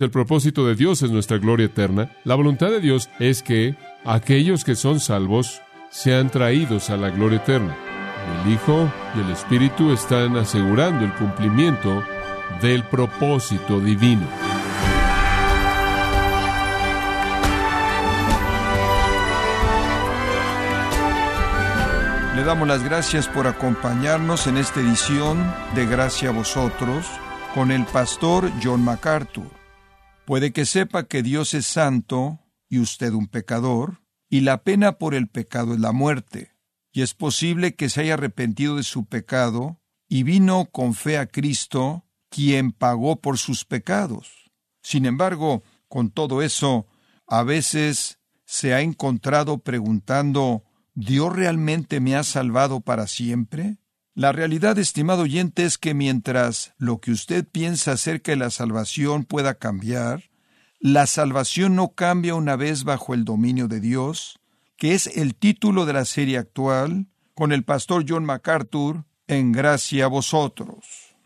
El propósito de Dios es nuestra gloria eterna. La voluntad de Dios es que aquellos que son salvos sean traídos a la gloria eterna. El Hijo y el Espíritu están asegurando el cumplimiento del propósito divino. Le damos las gracias por acompañarnos en esta edición de Gracia a vosotros con el pastor John MacArthur. Puede que sepa que Dios es santo y usted un pecador, y la pena por el pecado es la muerte, y es posible que se haya arrepentido de su pecado y vino con fe a Cristo, quien pagó por sus pecados. Sin embargo, con todo eso, a veces se ha encontrado preguntando ¿Dios realmente me ha salvado para siempre? La realidad, estimado oyente, es que mientras lo que usted piensa acerca de la salvación pueda cambiar, la salvación no cambia una vez bajo el dominio de Dios, que es el título de la serie actual, con el pastor John MacArthur, en gracia a vosotros.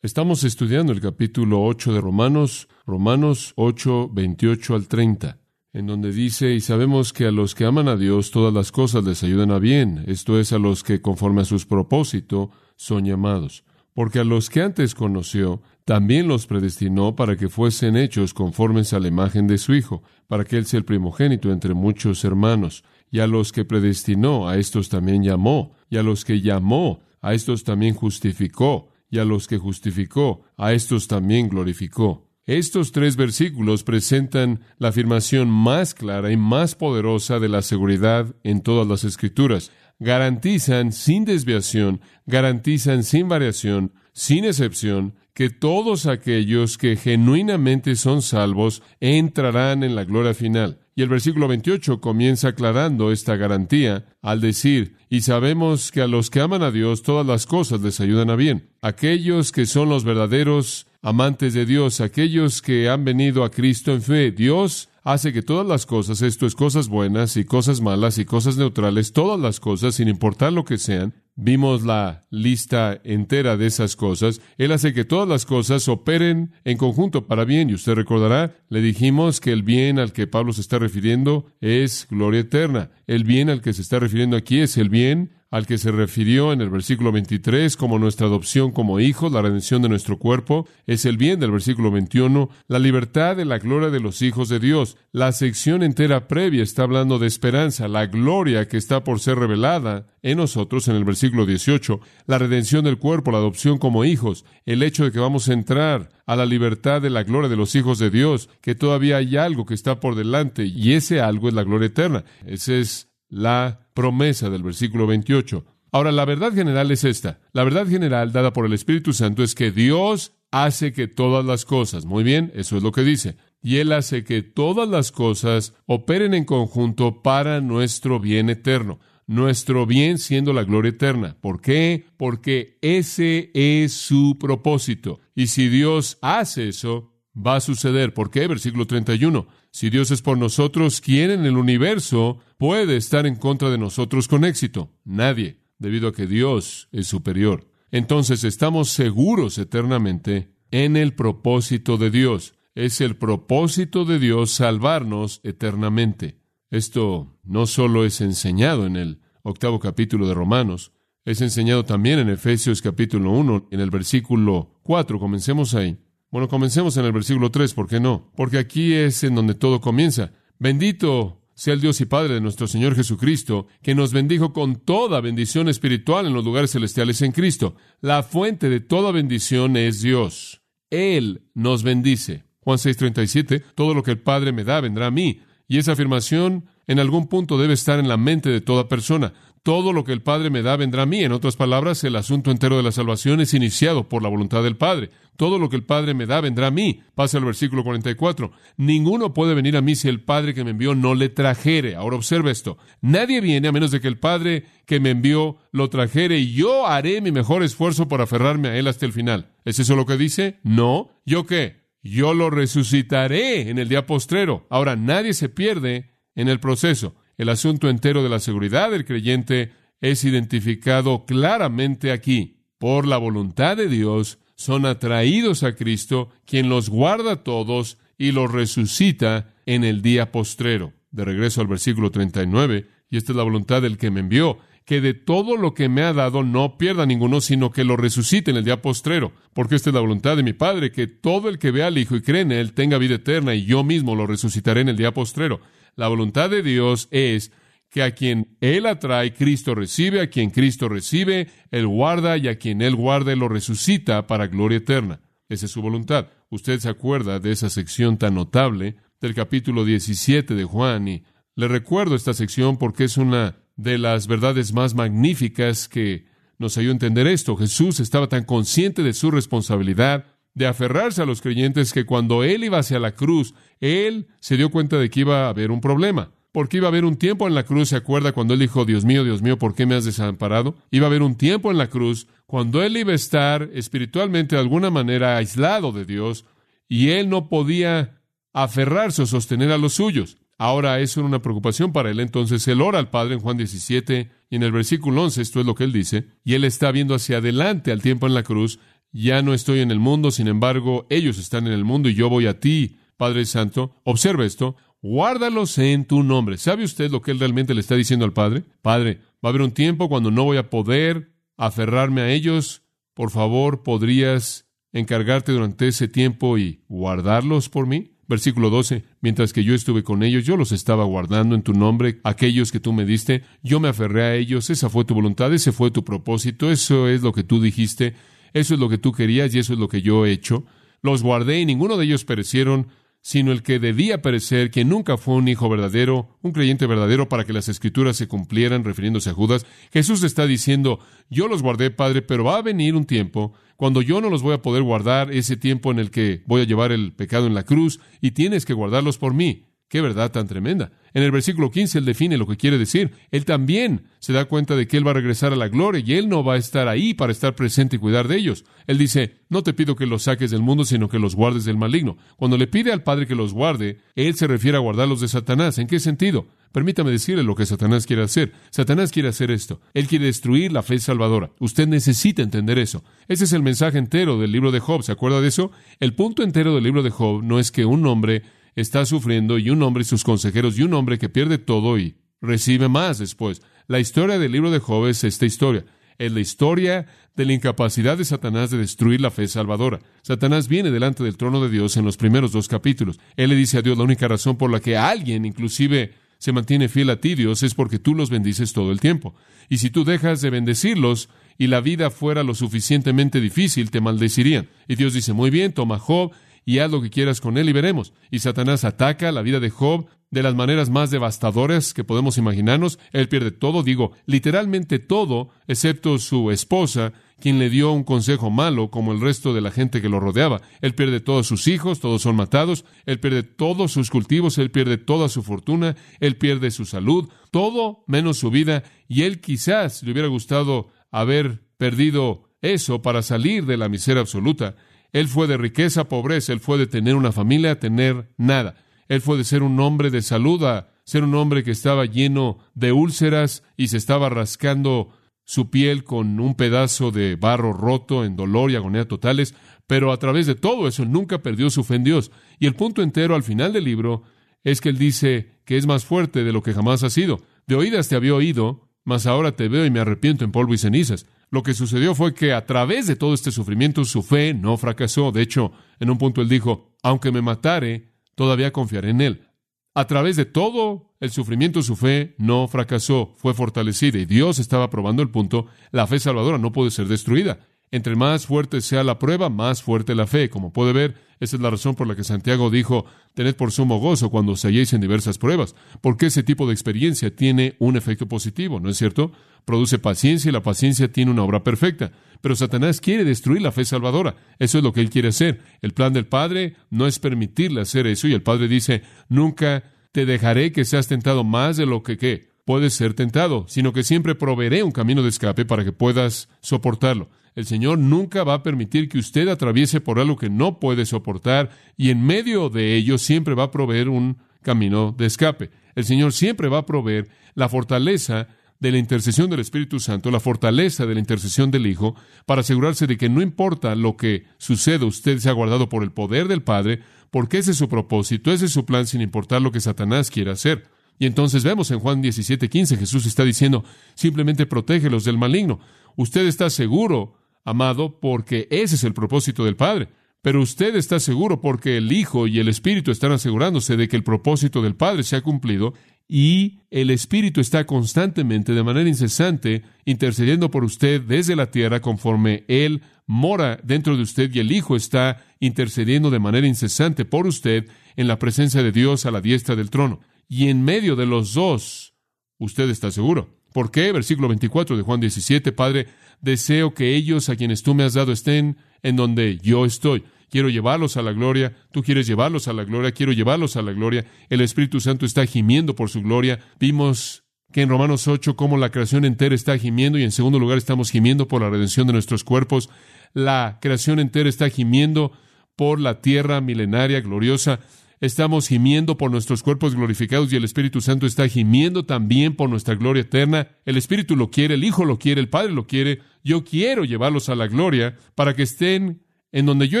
Estamos estudiando el capítulo 8 de Romanos, Romanos 8, 28 al 30 en donde dice, y sabemos que a los que aman a Dios todas las cosas les ayudan a bien, esto es a los que conforme a sus propósitos son llamados. Porque a los que antes conoció, también los predestinó para que fuesen hechos conformes a la imagen de su Hijo, para que Él sea el primogénito entre muchos hermanos. Y a los que predestinó, a estos también llamó, y a los que llamó, a estos también justificó, y a los que justificó, a estos también glorificó. Estos tres versículos presentan la afirmación más clara y más poderosa de la seguridad en todas las escrituras. Garantizan sin desviación, garantizan sin variación, sin excepción, que todos aquellos que genuinamente son salvos entrarán en la gloria final. Y el versículo 28 comienza aclarando esta garantía al decir, y sabemos que a los que aman a Dios todas las cosas les ayudan a bien. Aquellos que son los verdaderos amantes de Dios, aquellos que han venido a Cristo en fe. Dios hace que todas las cosas, esto es cosas buenas y cosas malas y cosas neutrales, todas las cosas, sin importar lo que sean, vimos la lista entera de esas cosas. Él hace que todas las cosas operen en conjunto para bien. Y usted recordará, le dijimos que el bien al que Pablo se está refiriendo es gloria eterna. El bien al que se está refiriendo aquí es el bien al que se refirió en el versículo 23 como nuestra adopción como hijos, la redención de nuestro cuerpo, es el bien del versículo 21, la libertad de la gloria de los hijos de Dios. La sección entera previa está hablando de esperanza, la gloria que está por ser revelada en nosotros en el versículo 18, la redención del cuerpo, la adopción como hijos, el hecho de que vamos a entrar a la libertad de la gloria de los hijos de Dios, que todavía hay algo que está por delante y ese algo es la gloria eterna. Ese es la promesa del versículo 28. Ahora, la verdad general es esta. La verdad general dada por el Espíritu Santo es que Dios hace que todas las cosas, muy bien, eso es lo que dice, y Él hace que todas las cosas operen en conjunto para nuestro bien eterno, nuestro bien siendo la gloria eterna. ¿Por qué? Porque ese es su propósito. Y si Dios hace eso, va a suceder. ¿Por qué? Versículo 31. Si Dios es por nosotros, ¿quién en el universo puede estar en contra de nosotros con éxito? Nadie, debido a que Dios es superior. Entonces estamos seguros eternamente en el propósito de Dios. Es el propósito de Dios salvarnos eternamente. Esto no solo es enseñado en el octavo capítulo de Romanos, es enseñado también en Efesios capítulo 1, en el versículo 4. Comencemos ahí. Bueno, comencemos en el versículo 3, ¿por qué no? Porque aquí es en donde todo comienza. Bendito sea el Dios y Padre de nuestro Señor Jesucristo, que nos bendijo con toda bendición espiritual en los lugares celestiales en Cristo. La fuente de toda bendición es Dios. Él nos bendice. Juan 6:37, todo lo que el Padre me da vendrá a mí. Y esa afirmación en algún punto debe estar en la mente de toda persona. Todo lo que el Padre me da vendrá a mí. En otras palabras, el asunto entero de la salvación es iniciado por la voluntad del Padre. Todo lo que el Padre me da vendrá a mí. Pasa al versículo 44. Ninguno puede venir a mí si el Padre que me envió no le trajere. Ahora observe esto. Nadie viene a menos de que el Padre que me envió lo trajere y yo haré mi mejor esfuerzo por aferrarme a él hasta el final. ¿Es eso lo que dice? No. ¿Yo qué? Yo lo resucitaré en el día postrero. Ahora, nadie se pierde en el proceso. El asunto entero de la seguridad del creyente es identificado claramente aquí. Por la voluntad de Dios, son atraídos a Cristo, quien los guarda todos y los resucita en el día postrero. De regreso al versículo 39, y esta es la voluntad del que me envió, que de todo lo que me ha dado no pierda ninguno, sino que lo resucite en el día postrero. Porque esta es la voluntad de mi Padre, que todo el que vea al Hijo y cree en Él tenga vida eterna, y yo mismo lo resucitaré en el día postrero. La voluntad de Dios es que a quien Él atrae, Cristo recibe, a quien Cristo recibe, Él guarda, y a quien Él guarda, lo resucita para gloria eterna. Esa es su voluntad. Usted se acuerda de esa sección tan notable del capítulo 17 de Juan, y le recuerdo esta sección porque es una de las verdades más magníficas que nos ayudó a entender esto. Jesús estaba tan consciente de su responsabilidad de aferrarse a los creyentes que cuando Él iba hacia la cruz, Él se dio cuenta de que iba a haber un problema. Porque iba a haber un tiempo en la cruz, ¿se acuerda cuando Él dijo, Dios mío, Dios mío, ¿por qué me has desamparado? Iba a haber un tiempo en la cruz cuando Él iba a estar espiritualmente de alguna manera aislado de Dios y Él no podía aferrarse o sostener a los suyos. Ahora eso era una preocupación para él. Entonces él ora al Padre en Juan 17 y en el versículo 11 esto es lo que él dice. Y él está viendo hacia adelante al tiempo en la cruz. Ya no estoy en el mundo, sin embargo, ellos están en el mundo y yo voy a ti, Padre Santo. Observa esto. Guárdalos en tu nombre. ¿Sabe usted lo que él realmente le está diciendo al Padre? Padre, va a haber un tiempo cuando no voy a poder aferrarme a ellos. Por favor, ¿podrías encargarte durante ese tiempo y guardarlos por mí? Versículo 12, mientras que yo estuve con ellos, yo los estaba guardando en tu nombre, aquellos que tú me diste, yo me aferré a ellos, esa fue tu voluntad, ese fue tu propósito, eso es lo que tú dijiste, eso es lo que tú querías y eso es lo que yo he hecho. Los guardé y ninguno de ellos perecieron, sino el que debía perecer, que nunca fue un hijo verdadero, un creyente verdadero para que las escrituras se cumplieran, refiriéndose a Judas. Jesús está diciendo, yo los guardé, Padre, pero va a venir un tiempo cuando yo no los voy a poder guardar, ese tiempo en el que voy a llevar el pecado en la cruz, y tienes que guardarlos por mí. Qué verdad tan tremenda. En el versículo 15 él define lo que quiere decir. Él también se da cuenta de que él va a regresar a la gloria y él no va a estar ahí para estar presente y cuidar de ellos. Él dice, no te pido que los saques del mundo, sino que los guardes del maligno. Cuando le pide al Padre que los guarde, él se refiere a guardarlos de Satanás. ¿En qué sentido? Permítame decirle lo que Satanás quiere hacer. Satanás quiere hacer esto. Él quiere destruir la fe salvadora. Usted necesita entender eso. Ese es el mensaje entero del libro de Job. ¿Se acuerda de eso? El punto entero del libro de Job no es que un hombre está sufriendo y un hombre y sus consejeros y un hombre que pierde todo y recibe más después. La historia del libro de Job es esta historia. Es la historia de la incapacidad de Satanás de destruir la fe salvadora. Satanás viene delante del trono de Dios en los primeros dos capítulos. Él le dice a Dios la única razón por la que alguien inclusive se mantiene fiel a ti, Dios, es porque tú los bendices todo el tiempo. Y si tú dejas de bendecirlos y la vida fuera lo suficientemente difícil, te maldecirían. Y Dios dice, muy bien, toma Job y haz lo que quieras con él y veremos. Y Satanás ataca la vida de Job de las maneras más devastadoras que podemos imaginarnos. Él pierde todo, digo, literalmente todo, excepto su esposa, quien le dio un consejo malo, como el resto de la gente que lo rodeaba. Él pierde todos sus hijos, todos son matados, él pierde todos sus cultivos, él pierde toda su fortuna, él pierde su salud, todo menos su vida, y él quizás le hubiera gustado haber perdido eso para salir de la miseria absoluta. Él fue de riqueza a pobreza, él fue de tener una familia a tener nada. Él fue de ser un hombre de salud a ser un hombre que estaba lleno de úlceras y se estaba rascando su piel con un pedazo de barro roto en dolor y agonía totales, pero a través de todo eso nunca perdió su fe en Dios. Y el punto entero al final del libro es que él dice que es más fuerte de lo que jamás ha sido. De oídas te había oído, mas ahora te veo y me arrepiento en polvo y cenizas. Lo que sucedió fue que a través de todo este sufrimiento su fe no fracasó. De hecho, en un punto él dijo, aunque me matare, todavía confiaré en él. A través de todo el sufrimiento su fe no fracasó, fue fortalecida y Dios estaba probando el punto, la fe salvadora no puede ser destruida. Entre más fuerte sea la prueba, más fuerte la fe. Como puede ver, esa es la razón por la que Santiago dijo, tened por sumo gozo cuando os halléis en diversas pruebas, porque ese tipo de experiencia tiene un efecto positivo, ¿no es cierto? Produce paciencia y la paciencia tiene una obra perfecta. Pero Satanás quiere destruir la fe salvadora. Eso es lo que él quiere hacer. El plan del Padre no es permitirle hacer eso y el Padre dice, nunca te dejaré que seas tentado más de lo que ¿qué? puedes ser tentado, sino que siempre proveeré un camino de escape para que puedas soportarlo. El Señor nunca va a permitir que usted atraviese por algo que no puede soportar y en medio de ello siempre va a proveer un camino de escape. El Señor siempre va a proveer la fortaleza de la intercesión del Espíritu Santo, la fortaleza de la intercesión del Hijo, para asegurarse de que no importa lo que suceda, usted se ha guardado por el poder del Padre, porque ese es su propósito, ese es su plan, sin importar lo que Satanás quiera hacer. Y entonces vemos en Juan 17:15, Jesús está diciendo, simplemente protégelos del maligno. Usted está seguro, amado, porque ese es el propósito del Padre. Pero usted está seguro porque el Hijo y el Espíritu están asegurándose de que el propósito del Padre se ha cumplido y el Espíritu está constantemente, de manera incesante, intercediendo por usted desde la tierra conforme Él mora dentro de usted y el Hijo está intercediendo de manera incesante por usted en la presencia de Dios a la diestra del trono. Y en medio de los dos, usted está seguro. ¿Por qué? Versículo 24 de Juan 17, Padre, deseo que ellos a quienes tú me has dado estén en donde yo estoy. Quiero llevarlos a la gloria, tú quieres llevarlos a la gloria, quiero llevarlos a la gloria. El Espíritu Santo está gimiendo por su gloria. Vimos que en Romanos 8 cómo la creación entera está gimiendo y en segundo lugar estamos gimiendo por la redención de nuestros cuerpos. La creación entera está gimiendo por la tierra milenaria, gloriosa. Estamos gimiendo por nuestros cuerpos glorificados y el Espíritu Santo está gimiendo también por nuestra gloria eterna. El Espíritu lo quiere, el Hijo lo quiere, el Padre lo quiere. Yo quiero llevarlos a la gloria para que estén en donde yo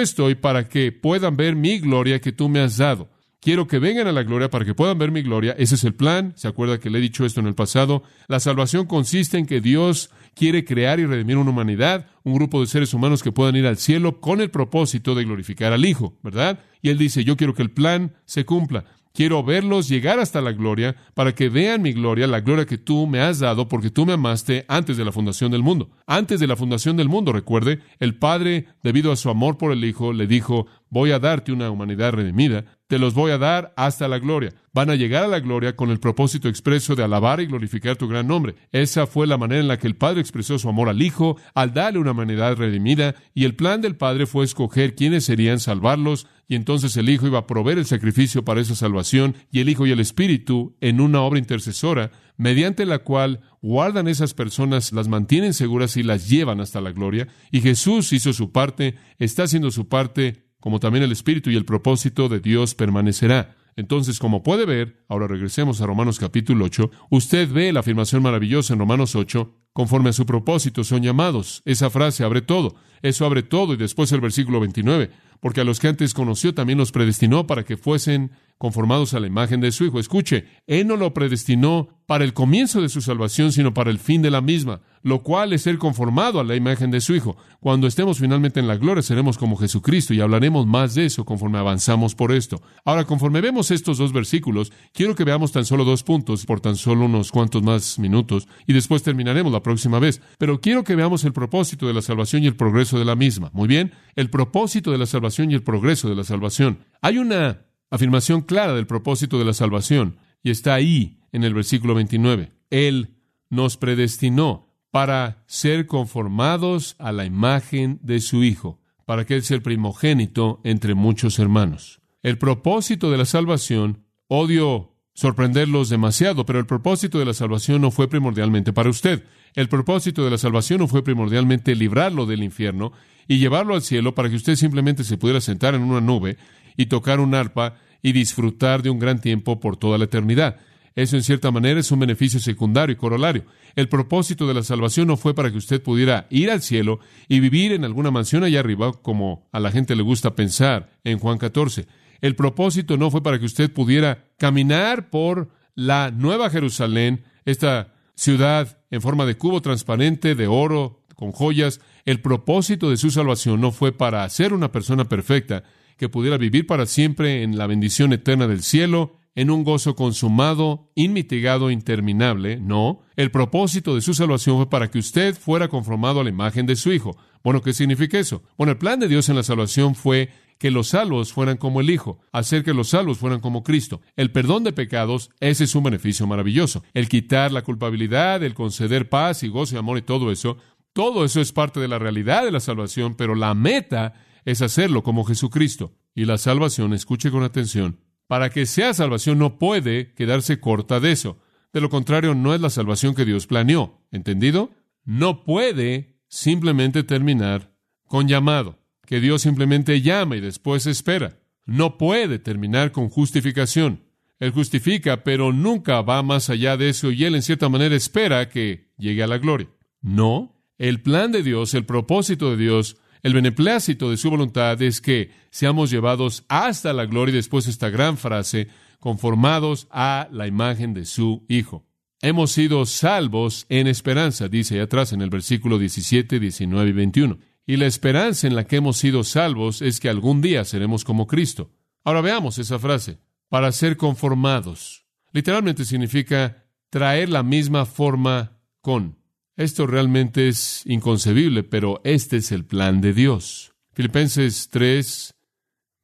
estoy para que puedan ver mi gloria que tú me has dado. Quiero que vengan a la gloria para que puedan ver mi gloria. Ese es el plan. ¿Se acuerda que le he dicho esto en el pasado? La salvación consiste en que Dios quiere crear y redimir una humanidad, un grupo de seres humanos que puedan ir al cielo con el propósito de glorificar al Hijo, ¿verdad? Y Él dice, yo quiero que el plan se cumpla. Quiero verlos llegar hasta la gloria para que vean mi gloria, la gloria que tú me has dado porque tú me amaste antes de la fundación del mundo. Antes de la fundación del mundo, recuerde, el Padre, debido a su amor por el Hijo, le dijo, voy a darte una humanidad redimida, te los voy a dar hasta la gloria. Van a llegar a la gloria con el propósito expreso de alabar y glorificar tu gran nombre. Esa fue la manera en la que el Padre expresó su amor al Hijo al darle una humanidad redimida, y el plan del Padre fue escoger quiénes serían salvarlos, y entonces el Hijo iba a proveer el sacrificio para esa salvación, y el Hijo y el Espíritu en una obra intercesora, mediante la cual guardan esas personas, las mantienen seguras y las llevan hasta la gloria. Y Jesús hizo su parte, está haciendo su parte como también el espíritu y el propósito de Dios permanecerá. Entonces, como puede ver, ahora regresemos a Romanos capítulo 8, usted ve la afirmación maravillosa en Romanos 8, conforme a su propósito son llamados. Esa frase abre todo, eso abre todo y después el versículo 29, porque a los que antes conoció también los predestinó para que fuesen conformados a la imagen de su Hijo. Escuche, Él no lo predestinó para el comienzo de su salvación, sino para el fin de la misma, lo cual es ser conformado a la imagen de su Hijo. Cuando estemos finalmente en la gloria, seremos como Jesucristo y hablaremos más de eso conforme avanzamos por esto. Ahora, conforme vemos estos dos versículos, quiero que veamos tan solo dos puntos por tan solo unos cuantos más minutos y después terminaremos la próxima vez. Pero quiero que veamos el propósito de la salvación y el progreso de la misma. Muy bien, el propósito de la salvación y el progreso de la salvación. Hay una afirmación clara del propósito de la salvación, y está ahí en el versículo 29. Él nos predestinó para ser conformados a la imagen de su Hijo, para que Él sea el primogénito entre muchos hermanos. El propósito de la salvación, odio sorprenderlos demasiado, pero el propósito de la salvación no fue primordialmente para usted. El propósito de la salvación no fue primordialmente librarlo del infierno y llevarlo al cielo para que usted simplemente se pudiera sentar en una nube y tocar un arpa y disfrutar de un gran tiempo por toda la eternidad. Eso en cierta manera es un beneficio secundario y corolario. El propósito de la salvación no fue para que usted pudiera ir al cielo y vivir en alguna mansión allá arriba, como a la gente le gusta pensar en Juan 14. El propósito no fue para que usted pudiera caminar por la Nueva Jerusalén, esta ciudad en forma de cubo transparente, de oro, con joyas. El propósito de su salvación no fue para ser una persona perfecta, que pudiera vivir para siempre en la bendición eterna del cielo, en un gozo consumado, inmitigado, interminable. No, el propósito de su salvación fue para que usted fuera conformado a la imagen de su Hijo. Bueno, ¿qué significa eso? Bueno, el plan de Dios en la salvación fue que los salvos fueran como el Hijo, hacer que los salvos fueran como Cristo. El perdón de pecados, ese es un beneficio maravilloso. El quitar la culpabilidad, el conceder paz y gozo y amor y todo eso, todo eso es parte de la realidad de la salvación, pero la meta es hacerlo como Jesucristo. Y la salvación, escuche con atención, para que sea salvación no puede quedarse corta de eso. De lo contrario, no es la salvación que Dios planeó. ¿Entendido? No puede simplemente terminar con llamado, que Dios simplemente llama y después espera. No puede terminar con justificación. Él justifica, pero nunca va más allá de eso y Él en cierta manera espera que llegue a la gloria. No, el plan de Dios, el propósito de Dios, el beneplácito de su voluntad es que seamos llevados hasta la gloria y después esta gran frase, conformados a la imagen de su Hijo. Hemos sido salvos en esperanza, dice ahí atrás en el versículo 17, 19 y 21. Y la esperanza en la que hemos sido salvos es que algún día seremos como Cristo. Ahora veamos esa frase para ser conformados. Literalmente significa traer la misma forma con. Esto realmente es inconcebible, pero este es el plan de Dios. Filipenses 3,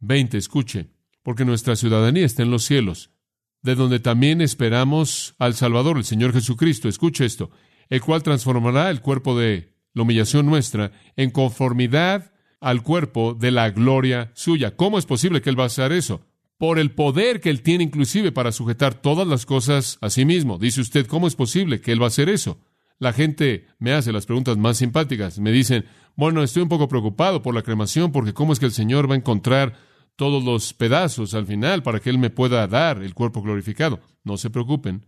20, escuche, porque nuestra ciudadanía está en los cielos, de donde también esperamos al Salvador, el Señor Jesucristo. Escuche esto, el cual transformará el cuerpo de la humillación nuestra en conformidad al cuerpo de la gloria suya. ¿Cómo es posible que Él va a hacer eso? por el poder que Él tiene inclusive para sujetar todas las cosas a sí mismo. Dice usted, ¿cómo es posible que Él va a hacer eso? La gente me hace las preguntas más simpáticas. Me dicen, bueno, estoy un poco preocupado por la cremación porque cómo es que el Señor va a encontrar todos los pedazos al final para que Él me pueda dar el cuerpo glorificado. No se preocupen,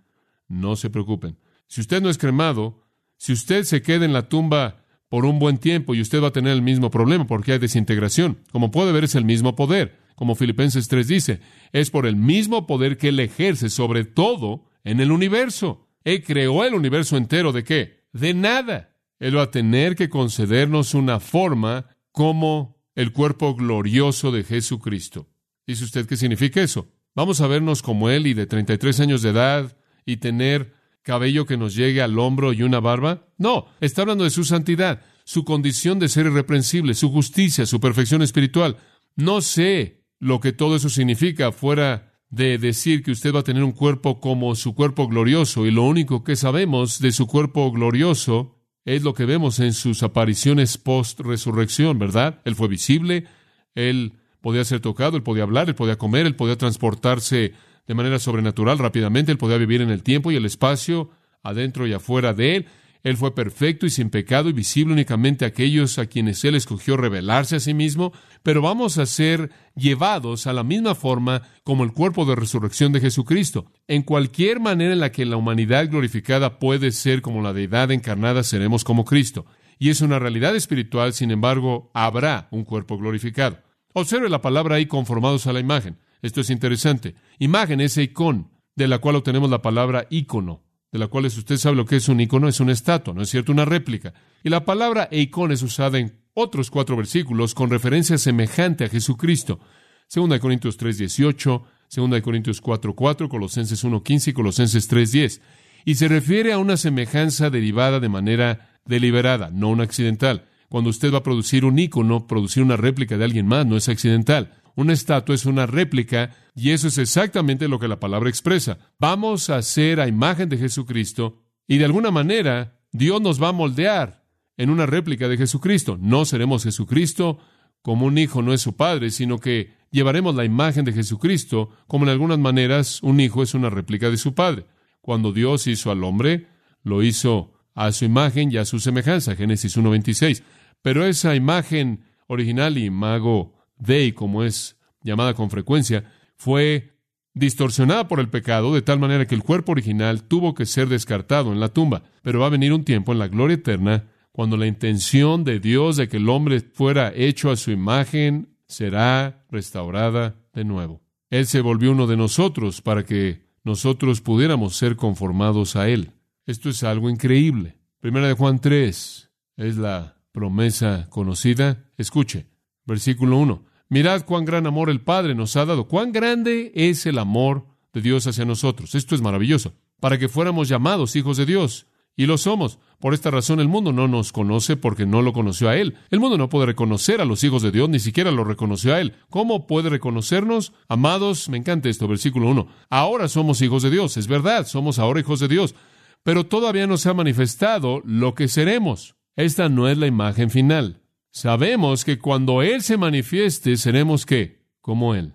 no se preocupen. Si usted no es cremado, si usted se queda en la tumba por un buen tiempo y usted va a tener el mismo problema porque hay desintegración. Como puede ver, es el mismo poder como Filipenses 3 dice, es por el mismo poder que Él ejerce sobre todo en el universo. Él creó el universo entero de qué? De nada. Él va a tener que concedernos una forma como el cuerpo glorioso de Jesucristo. ¿Dice usted qué significa eso? Vamos a vernos como Él y de 33 años de edad y tener cabello que nos llegue al hombro y una barba? No, está hablando de su santidad, su condición de ser irreprensible, su justicia, su perfección espiritual. No sé lo que todo eso significa, fuera de decir que usted va a tener un cuerpo como su cuerpo glorioso, y lo único que sabemos de su cuerpo glorioso es lo que vemos en sus apariciones post-resurrección, ¿verdad? Él fue visible, él podía ser tocado, él podía hablar, él podía comer, él podía transportarse de manera sobrenatural rápidamente, él podía vivir en el tiempo y el espacio, adentro y afuera de él, él fue perfecto y sin pecado y visible únicamente a aquellos a quienes Él escogió revelarse a sí mismo, pero vamos a ser llevados a la misma forma como el cuerpo de resurrección de Jesucristo. En cualquier manera en la que la humanidad glorificada puede ser como la deidad encarnada, seremos como Cristo. Y es una realidad espiritual, sin embargo, habrá un cuerpo glorificado. Observe la palabra ahí conformados a la imagen. Esto es interesante. Imagen es icon, de la cual obtenemos la palabra ícono de la cual usted sabe lo que es un icono, es una estatua, ¿no es cierto? Una réplica. Y la palabra icono es usada en otros cuatro versículos con referencia semejante a Jesucristo. Segunda de Corintios 3.18, Segunda de Corintios 4.4, Colosenses 1.15 y Colosenses 3.10. Y se refiere a una semejanza derivada de manera deliberada, no una accidental. Cuando usted va a producir un icono, producir una réplica de alguien más, no es accidental. Una estatua es una réplica y eso es exactamente lo que la palabra expresa. Vamos a ser a imagen de Jesucristo y de alguna manera Dios nos va a moldear en una réplica de Jesucristo. No seremos Jesucristo como un hijo no es su padre, sino que llevaremos la imagen de Jesucristo como en algunas maneras un hijo es una réplica de su padre. Cuando Dios hizo al hombre, lo hizo a su imagen y a su semejanza, Génesis 1.26. Pero esa imagen original y mago Dei, como es llamada con frecuencia, fue distorsionada por el pecado de tal manera que el cuerpo original tuvo que ser descartado en la tumba. Pero va a venir un tiempo en la gloria eterna cuando la intención de Dios de que el hombre fuera hecho a su imagen será restaurada de nuevo. Él se volvió uno de nosotros para que nosotros pudiéramos ser conformados a Él. Esto es algo increíble. Primera de Juan 3 es la promesa conocida. Escuche, versículo 1. Mirad cuán gran amor el Padre nos ha dado, cuán grande es el amor de Dios hacia nosotros. Esto es maravilloso, para que fuéramos llamados hijos de Dios. Y lo somos. Por esta razón el mundo no nos conoce porque no lo conoció a Él. El mundo no puede reconocer a los hijos de Dios, ni siquiera lo reconoció a Él. ¿Cómo puede reconocernos? Amados, me encanta esto, versículo 1. Ahora somos hijos de Dios, es verdad, somos ahora hijos de Dios, pero todavía no se ha manifestado lo que seremos. Esta no es la imagen final. Sabemos que cuando Él se manifieste, seremos qué? Como Él.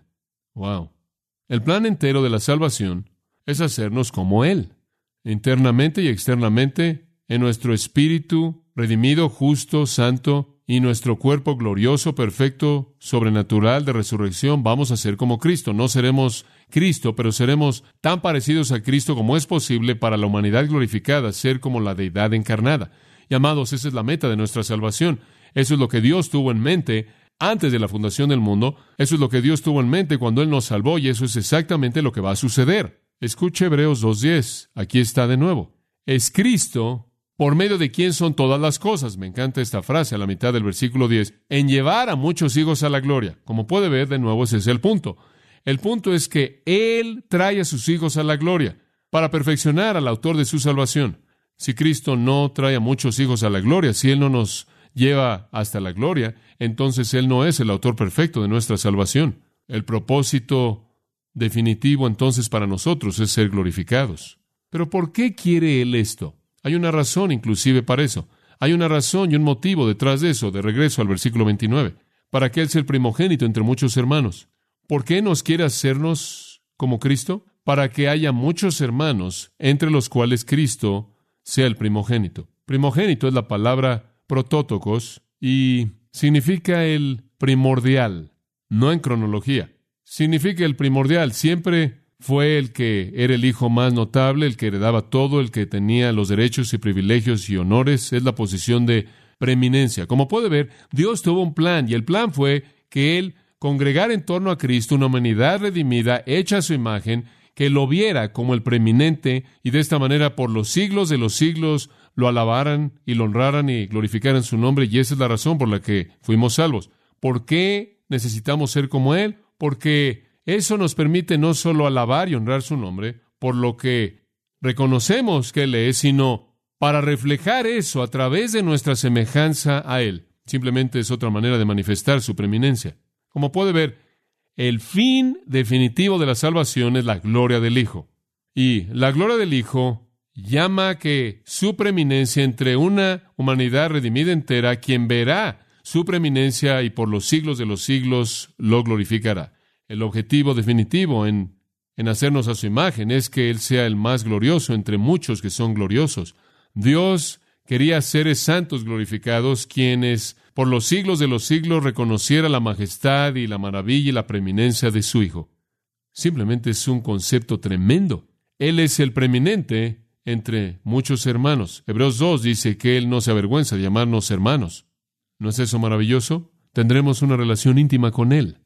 Wow. El plan entero de la salvación es hacernos como Él, internamente y externamente, en nuestro espíritu, redimido, justo, santo y nuestro cuerpo glorioso, perfecto, sobrenatural de resurrección, vamos a ser como Cristo. No seremos Cristo, pero seremos tan parecidos a Cristo como es posible para la humanidad glorificada, ser como la deidad encarnada. Y amados, esa es la meta de nuestra salvación. Eso es lo que Dios tuvo en mente antes de la fundación del mundo. Eso es lo que Dios tuvo en mente cuando Él nos salvó y eso es exactamente lo que va a suceder. Escuche Hebreos 2.10. Aquí está de nuevo. Es Cristo por medio de quién son todas las cosas. Me encanta esta frase a la mitad del versículo 10. En llevar a muchos hijos a la gloria. Como puede ver, de nuevo ese es el punto. El punto es que Él trae a sus hijos a la gloria para perfeccionar al autor de su salvación. Si Cristo no trae a muchos hijos a la gloria, si Él no nos lleva hasta la gloria, entonces Él no es el autor perfecto de nuestra salvación. El propósito definitivo entonces para nosotros es ser glorificados. Pero ¿por qué quiere Él esto? Hay una razón inclusive para eso. Hay una razón y un motivo detrás de eso, de regreso al versículo 29. Para que Él sea el primogénito entre muchos hermanos. ¿Por qué nos quiere hacernos como Cristo? Para que haya muchos hermanos entre los cuales Cristo sea el primogénito. Primogénito es la palabra protótocos y significa el primordial, no en cronología. Significa el primordial. Siempre fue el que era el hijo más notable, el que heredaba todo, el que tenía los derechos y privilegios y honores, es la posición de preeminencia. Como puede ver, Dios tuvo un plan y el plan fue que Él congregara en torno a Cristo una humanidad redimida, hecha a su imagen, que lo viera como el preeminente y de esta manera por los siglos de los siglos lo alabaran y lo honraran y glorificaran su nombre y esa es la razón por la que fuimos salvos. ¿Por qué necesitamos ser como Él? Porque eso nos permite no solo alabar y honrar su nombre, por lo que reconocemos que Él es, sino para reflejar eso a través de nuestra semejanza a Él. Simplemente es otra manera de manifestar su preeminencia. Como puede ver, el fin definitivo de la salvación es la gloria del Hijo. Y la gloria del Hijo llama que su preeminencia entre una humanidad redimida entera, quien verá su preeminencia y por los siglos de los siglos lo glorificará. El objetivo definitivo en, en hacernos a su imagen es que Él sea el más glorioso entre muchos que son gloriosos. Dios quería seres santos glorificados, quienes por los siglos de los siglos reconociera la majestad y la maravilla y la preeminencia de su Hijo. Simplemente es un concepto tremendo. Él es el preeminente entre muchos hermanos. Hebreos 2 dice que Él no se avergüenza de llamarnos hermanos. ¿No es eso maravilloso? Tendremos una relación íntima con Él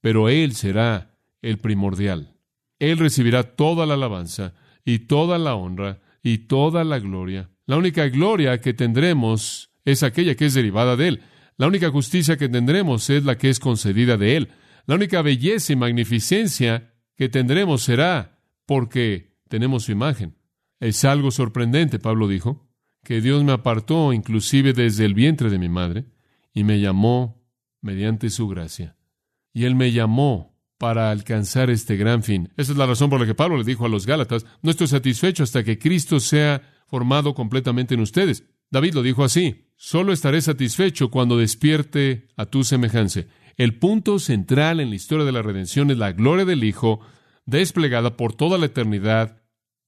pero Él será el primordial. Él recibirá toda la alabanza y toda la honra y toda la gloria. La única gloria que tendremos es aquella que es derivada de Él. La única justicia que tendremos es la que es concedida de Él. La única belleza y magnificencia que tendremos será porque tenemos su imagen. Es algo sorprendente, Pablo dijo, que Dios me apartó inclusive desde el vientre de mi madre y me llamó mediante su gracia y Él me llamó para alcanzar este gran fin. Esa es la razón por la que Pablo le dijo a los Gálatas, no estoy satisfecho hasta que Cristo sea formado completamente en ustedes. David lo dijo así, solo estaré satisfecho cuando despierte a tu semejanza. El punto central en la historia de la redención es la gloria del Hijo desplegada por toda la eternidad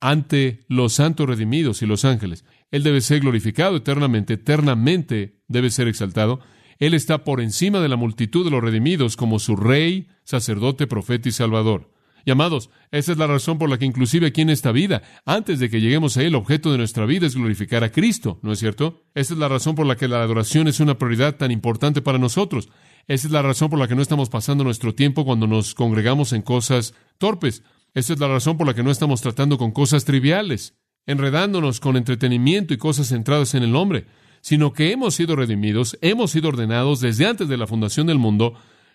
ante los santos redimidos y los ángeles. Él debe ser glorificado eternamente, eternamente debe ser exaltado, él está por encima de la multitud de los redimidos como su rey, sacerdote, profeta y salvador. Y amados, esa es la razón por la que inclusive aquí en esta vida, antes de que lleguemos a Él, el objeto de nuestra vida es glorificar a Cristo, ¿no es cierto? Esa es la razón por la que la adoración es una prioridad tan importante para nosotros. Esa es la razón por la que no estamos pasando nuestro tiempo cuando nos congregamos en cosas torpes. Esa es la razón por la que no estamos tratando con cosas triviales, enredándonos con entretenimiento y cosas centradas en el hombre sino que hemos sido redimidos, hemos sido ordenados desde antes de la fundación del mundo,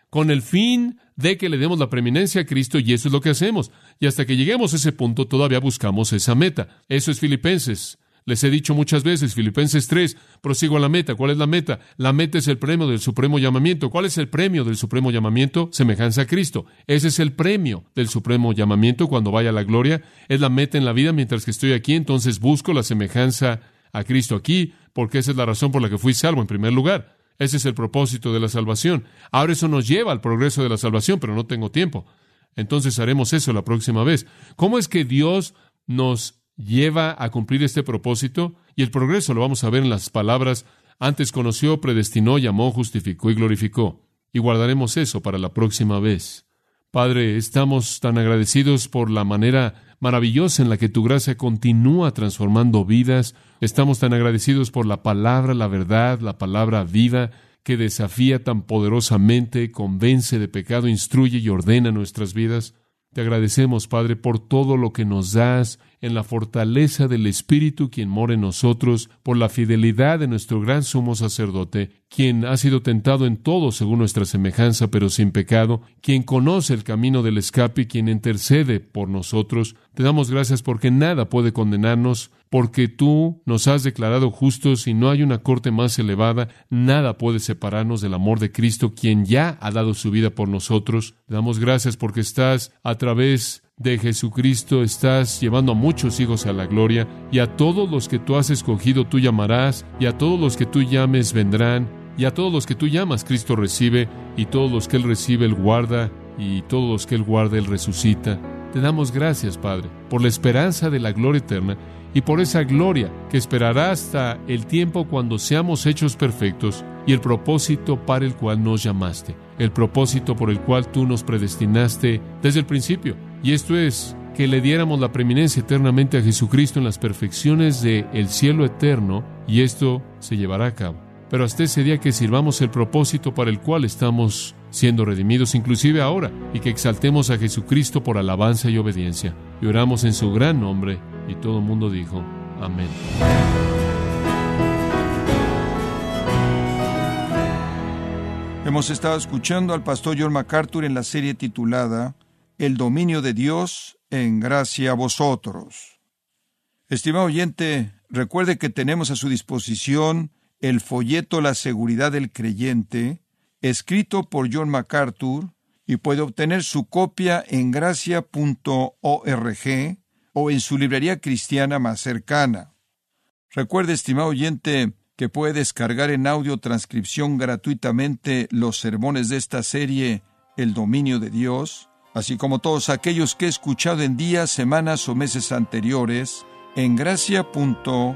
con el fin de que le demos la preeminencia a Cristo, y eso es lo que hacemos. Y hasta que lleguemos a ese punto, todavía buscamos esa meta. Eso es Filipenses. Les he dicho muchas veces, Filipenses 3, prosigo a la meta. ¿Cuál es la meta? La meta es el premio del supremo llamamiento. ¿Cuál es el premio del supremo llamamiento? Semejanza a Cristo. Ese es el premio del supremo llamamiento cuando vaya a la gloria. Es la meta en la vida mientras que estoy aquí, entonces busco la semejanza a Cristo aquí, porque esa es la razón por la que fui salvo en primer lugar. Ese es el propósito de la salvación. Ahora eso nos lleva al progreso de la salvación, pero no tengo tiempo. Entonces haremos eso la próxima vez. ¿Cómo es que Dios nos lleva a cumplir este propósito? Y el progreso lo vamos a ver en las palabras antes conoció, predestinó, llamó, justificó y glorificó. Y guardaremos eso para la próxima vez. Padre, estamos tan agradecidos por la manera maravillosa en la que tu gracia continúa transformando vidas. Estamos tan agradecidos por la palabra, la verdad, la palabra viva que desafía tan poderosamente, convence de pecado, instruye y ordena nuestras vidas. Te agradecemos, Padre, por todo lo que nos das en la fortaleza del Espíritu quien mora en nosotros, por la fidelidad de nuestro gran sumo sacerdote, quien ha sido tentado en todo según nuestra semejanza, pero sin pecado, quien conoce el camino del escape y quien intercede por nosotros. Te damos gracias porque nada puede condenarnos, porque tú nos has declarado justos y no hay una corte más elevada, nada puede separarnos del amor de Cristo, quien ya ha dado su vida por nosotros. Te damos gracias porque estás a través de Jesucristo estás llevando a muchos hijos a la gloria, y a todos los que tú has escogido tú llamarás, y a todos los que tú llames vendrán, y a todos los que tú llamas Cristo recibe, y todos los que Él recibe Él guarda, y todos los que Él guarda Él resucita. Te damos gracias, Padre, por la esperanza de la gloria eterna y por esa gloria que esperará hasta el tiempo cuando seamos hechos perfectos y el propósito para el cual nos llamaste, el propósito por el cual tú nos predestinaste desde el principio. Y esto es que le diéramos la preeminencia eternamente a Jesucristo en las perfecciones del el cielo eterno, y esto se llevará a cabo. Pero hasta ese día que sirvamos el propósito para el cual estamos siendo redimidos, inclusive ahora, y que exaltemos a Jesucristo por alabanza y obediencia. Y oramos en su gran nombre y todo el mundo dijo, amén. Hemos estado escuchando al pastor John MacArthur en la serie titulada El dominio de Dios en gracia a vosotros. Estimado oyente, recuerde que tenemos a su disposición el folleto La seguridad del creyente, escrito por John MacArthur, y puede obtener su copia en gracia.org o en su librería cristiana más cercana. Recuerde, estimado oyente, que puede descargar en audio transcripción gratuitamente los sermones de esta serie El dominio de Dios, así como todos aquellos que he escuchado en días, semanas o meses anteriores en gracia.org.